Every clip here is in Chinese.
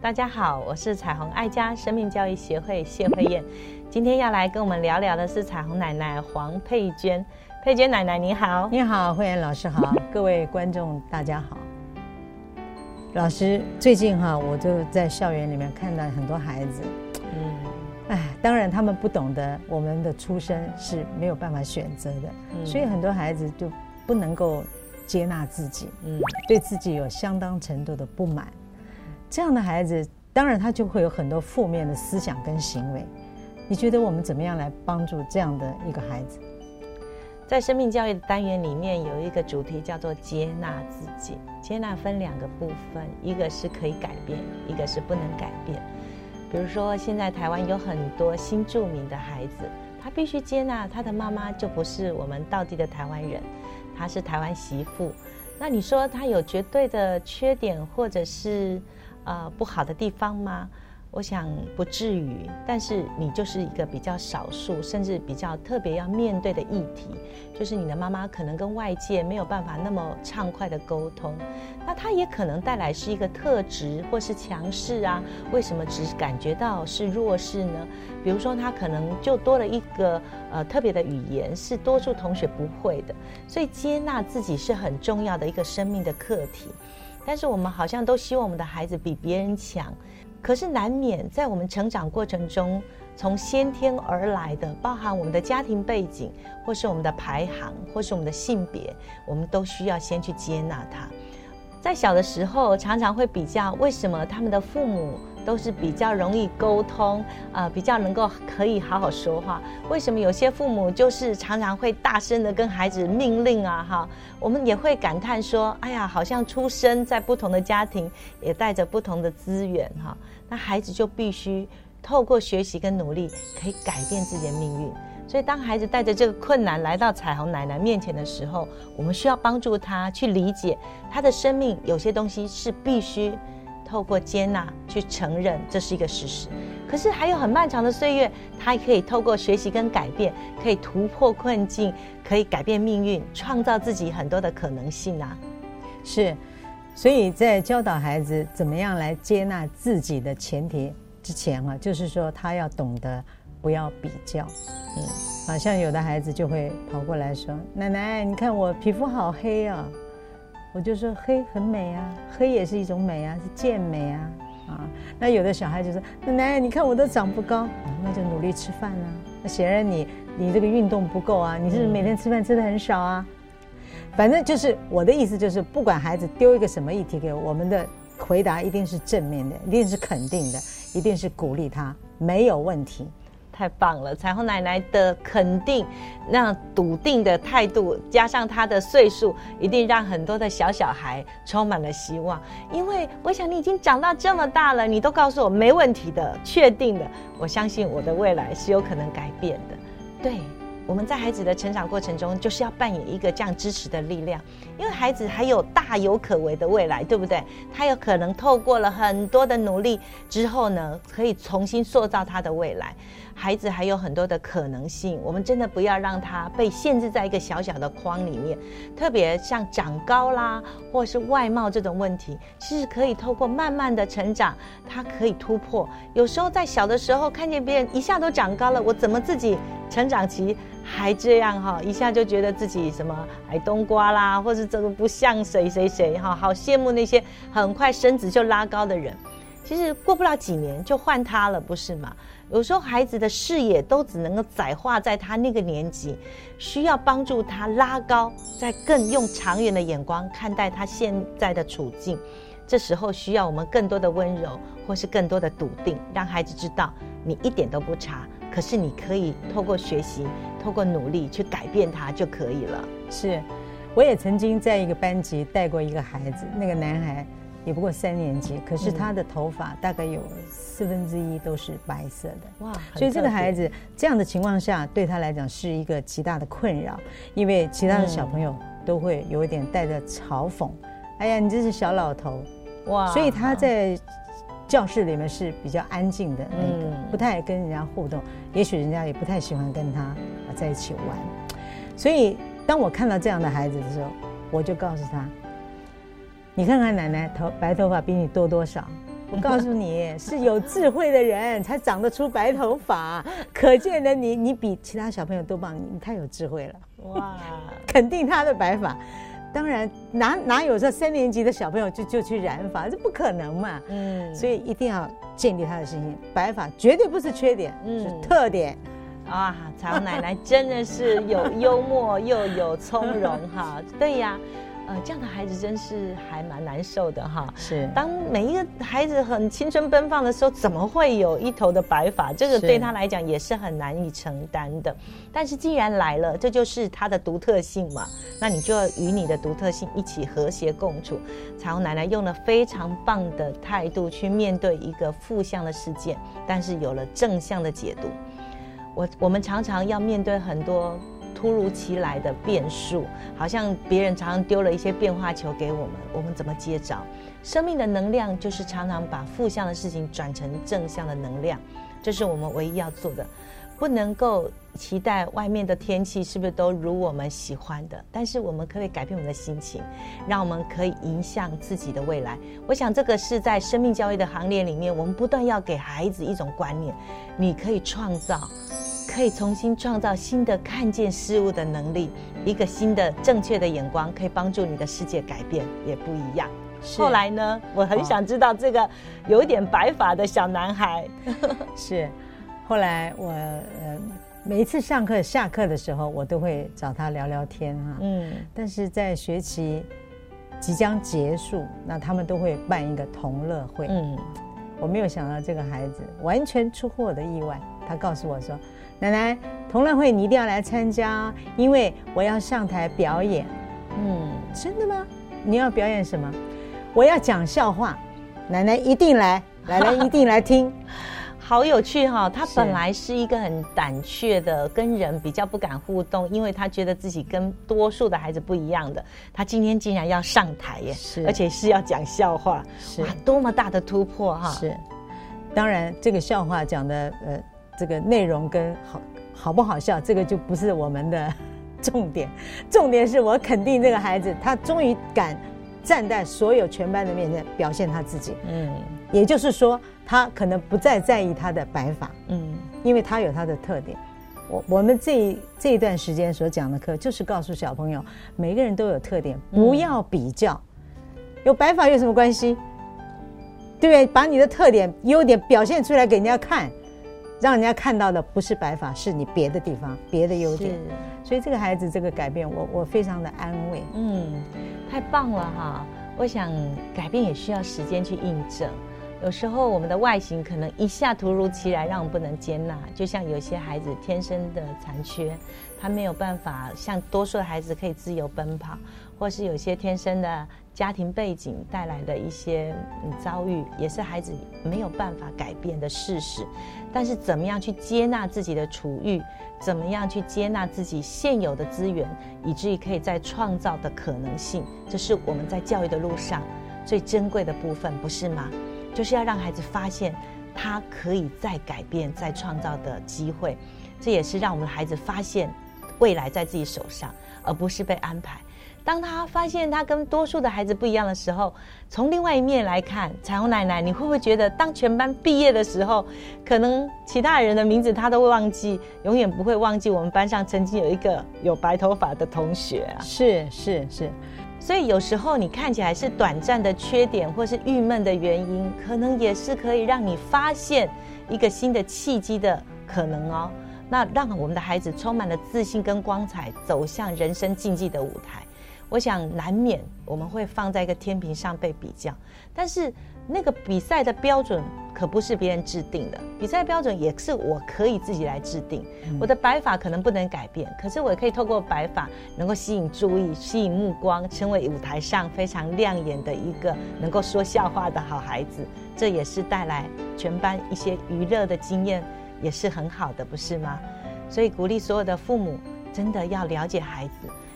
大家好，我是彩虹爱家生命教育协会谢慧燕，今天要来跟我们聊聊的是彩虹奶奶黄佩娟。佩娟奶奶你好，你好，慧妍老师好，各位观众大家好。老师，最近哈，我就在校园里面看到很多孩子，嗯，哎，当然他们不懂得我们的出生是没有办法选择的，所以很多孩子就不能够接纳自己，嗯，对自己有相当程度的不满。这样的孩子，当然他就会有很多负面的思想跟行为。你觉得我们怎么样来帮助这样的一个孩子？在生命教育的单元里面，有一个主题叫做接纳自己。接纳分两个部分，一个是可以改变，一个是不能改变。比如说，现在台湾有很多新住民的孩子，他必须接纳他的妈妈就不是我们道地的台湾人，他是台湾媳妇。那你说他有绝对的缺点，或者是？呃，不好的地方吗？我想不至于，但是你就是一个比较少数，甚至比较特别要面对的议题，就是你的妈妈可能跟外界没有办法那么畅快的沟通，那她也可能带来是一个特质或是强势啊？为什么只感觉到是弱势呢？比如说她可能就多了一个呃特别的语言，是多数同学不会的，所以接纳自己是很重要的一个生命的课题。但是我们好像都希望我们的孩子比别人强，可是难免在我们成长过程中，从先天而来的，包含我们的家庭背景，或是我们的排行，或是我们的性别，我们都需要先去接纳他。在小的时候，常常会比较为什么他们的父母。都是比较容易沟通，呃，比较能够可以好好说话。为什么有些父母就是常常会大声的跟孩子命令啊？哈，我们也会感叹说，哎呀，好像出生在不同的家庭，也带着不同的资源哈。那孩子就必须透过学习跟努力，可以改变自己的命运。所以，当孩子带着这个困难来到彩虹奶奶面前的时候，我们需要帮助他去理解他的生命，有些东西是必须。透过接纳去承认这是一个事实，可是还有很漫长的岁月，他可以透过学习跟改变，可以突破困境，可以改变命运，创造自己很多的可能性啊！是，所以在教导孩子怎么样来接纳自己的前提之前啊，就是说他要懂得不要比较。嗯，好像有的孩子就会跑过来说：“奶奶，你看我皮肤好黑啊。”我就说黑很美啊，黑也是一种美啊，是健美啊，啊，那有的小孩就说奶奶，你看我都长不高，那就努力吃饭啊。那显然你你这个运动不够啊，你是每天吃饭吃的很少啊。反正就是我的意思就是，不管孩子丢一个什么议题给我，我们的回答一定是正面的，一定是肯定的，一定是鼓励他，没有问题。太棒了！彩虹奶奶的肯定，那笃定的态度，加上她的岁数，一定让很多的小小孩充满了希望。因为我想你已经长到这么大了，你都告诉我没问题的、确定的，我相信我的未来是有可能改变的。对。我们在孩子的成长过程中，就是要扮演一个这样支持的力量，因为孩子还有大有可为的未来，对不对？他有可能透过了很多的努力之后呢，可以重新塑造他的未来。孩子还有很多的可能性，我们真的不要让他被限制在一个小小的框里面。特别像长高啦，或是外貌这种问题，其实可以透过慢慢的成长，他可以突破。有时候在小的时候看见别人一下都长高了，我怎么自己成长期？还这样哈，一下就觉得自己什么矮冬瓜啦，或是这个不像谁谁谁哈，好羡慕那些很快身子就拉高的人。其实过不了几年就换他了，不是吗？有时候孩子的视野都只能够窄化在他那个年纪，需要帮助他拉高，再更用长远的眼光看待他现在的处境。这时候需要我们更多的温柔，或是更多的笃定，让孩子知道你一点都不差。可是你可以透过学习，透过努力去改变他就可以了。是，我也曾经在一个班级带过一个孩子，那个男孩也不过三年级，可是他的头发大概有四分之一都是白色的。哇！所以这个孩子这样的情况下，对他来讲是一个极大的困扰，因为其他的小朋友都会有一点带着嘲讽：“哎呀，你这是小老头。”哇！所以他在教室里面是比较安静的那个，嗯不太跟人家互动，也许人家也不太喜欢跟他啊在一起玩。所以当我看到这样的孩子的时候，我就告诉他：“你看看奶奶头白头发比你多多少？” 我告诉你，是有智慧的人才长得出白头发，可见的你，你比其他小朋友都棒，你你太有智慧了。哇，肯定他的白发。当然，哪哪有说三年级的小朋友就就去染发，这不可能嘛。嗯，所以一定要建立他的信心，白发绝对不是缺点，嗯是特点。啊，彩虹奶奶真的是有幽默又有从容哈。对呀，呃，这样的孩子真是还蛮难受的哈。是当每一个孩子很青春奔放的时候，怎么会有一头的白发？这个是对他来讲也是很难以承担的。但是既然来了，这就是他的独特性嘛，那你就要与你的独特性一起和谐共处。彩虹奶奶用了非常棒的态度去面对一个负向的事件，但是有了正向的解读。我我们常常要面对很多突如其来的变数，好像别人常常丢了一些变化球给我们，我们怎么接着？生命的能量就是常常把负向的事情转成正向的能量，这是我们唯一要做的。不能够期待外面的天气是不是都如我们喜欢的，但是我们可以改变我们的心情，让我们可以影响自己的未来。我想这个是在生命教育的行列里面，我们不断要给孩子一种观念：你可以创造，可以重新创造新的看见事物的能力，一个新的正确的眼光，可以帮助你的世界改变，也不一样。是。后来呢，我很想知道这个有一点白发的小男孩，是，后来我呃每一次上课下课的时候，我都会找他聊聊天哈、嗯。但是在学期即将结束，那他们都会办一个同乐会。嗯。我没有想到这个孩子完全出乎我的意外，他告诉我说：“奶奶，同乐会你一定要来参加，因为我要上台表演。嗯，”真的吗？你要表演什么？我要讲笑话，奶奶一定来，奶奶一定来听。好有趣哈、他本来是一个很胆怯的，跟人比较不敢互动，因为他觉得自己跟多数的孩子不一样的。他今天竟然要上台耶，是而且是要讲笑话，是哇，多么大的突破哈！是，当然这个笑话讲的呃，这个内容跟好好不好笑，这个就不是我们的 重点，重点是我肯定这个孩子，他终于敢站在所有全班的面前表现他自己，嗯也就是说，他可能不再在意他的白发，嗯因为他有他的特点。我我们这一这一段时间所讲的课，就是告诉小朋友，每个人都有特点，不要比较。有白发有什么关系？对不对？把你的特点、优点表现出来给人家看，让人家看到的不是白发，是你别的地方、别的优点。所以这个孩子这个改变，我我非常的安慰。嗯，太棒了哈！我想改变也需要时间去印证。有时候我们的外形可能一下突如其来，让我们不能接纳。就像有些孩子天生的残缺，他没有办法像多数的孩子可以自由奔跑，或是有些天生的家庭背景带来的一些遭遇，也是孩子没有办法改变的事实。但是怎么样去接纳自己的处遇，怎么样去接纳自己现有的资源，以至于可以在创造的可能性，这是我们在教育的路上最珍贵的部分，不是吗？就是要让孩子发现他可以再改变、再创造的机会，这也是让我们的孩子发现未来在自己手上，而不是被安排。当他发现他跟多数的孩子不一样的时候，从另外一面来看，彩虹奶奶，你会不会觉得，当全班毕业的时候，可能其他人的名字他都会忘记，永远不会忘记我们班上曾经有一个有白头发的同学啊？是是是，所以有时候你看起来是短暂的缺点或是郁闷的原因，可能也是可以让你发现一个新的契机的可能哦。那让我们的孩子充满了自信跟光彩，走向人生竞技的舞台。我想难免我们会放在一个天平上被比较，但是那个比赛的标准可不是别人制定的，比赛标准也是我可以自己来制定。我的白发可能不能改变，可是我也可以透过白发能够吸引注意、吸引目光，成为舞台上非常亮眼的一个能够说笑话的好孩子。这也是带来全班一些娱乐的经验，也是很好的，不是吗？所以鼓励所有的父母真的要了解孩子。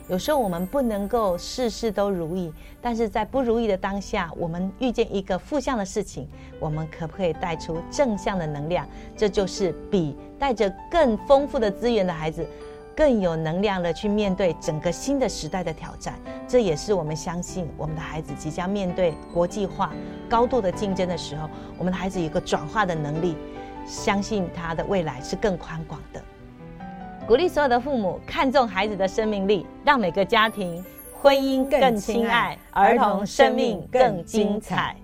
有时候我们不能够事事都如意，但是在不如意的当下，我们遇见一个负向的事情，我们可不可以带出正向的能量？这就是比带着更丰富的资源的孩子更有能量的去面对整个新的时代的挑战。这也是我们相信我们的孩子即将面对国际化高度的竞争的时候，我们的孩子有个转化的能力，相信他的未来是更宽广的。鼓励所有的父母看重孩子的生命力让每个家庭婚姻更亲爱儿童生命更精彩。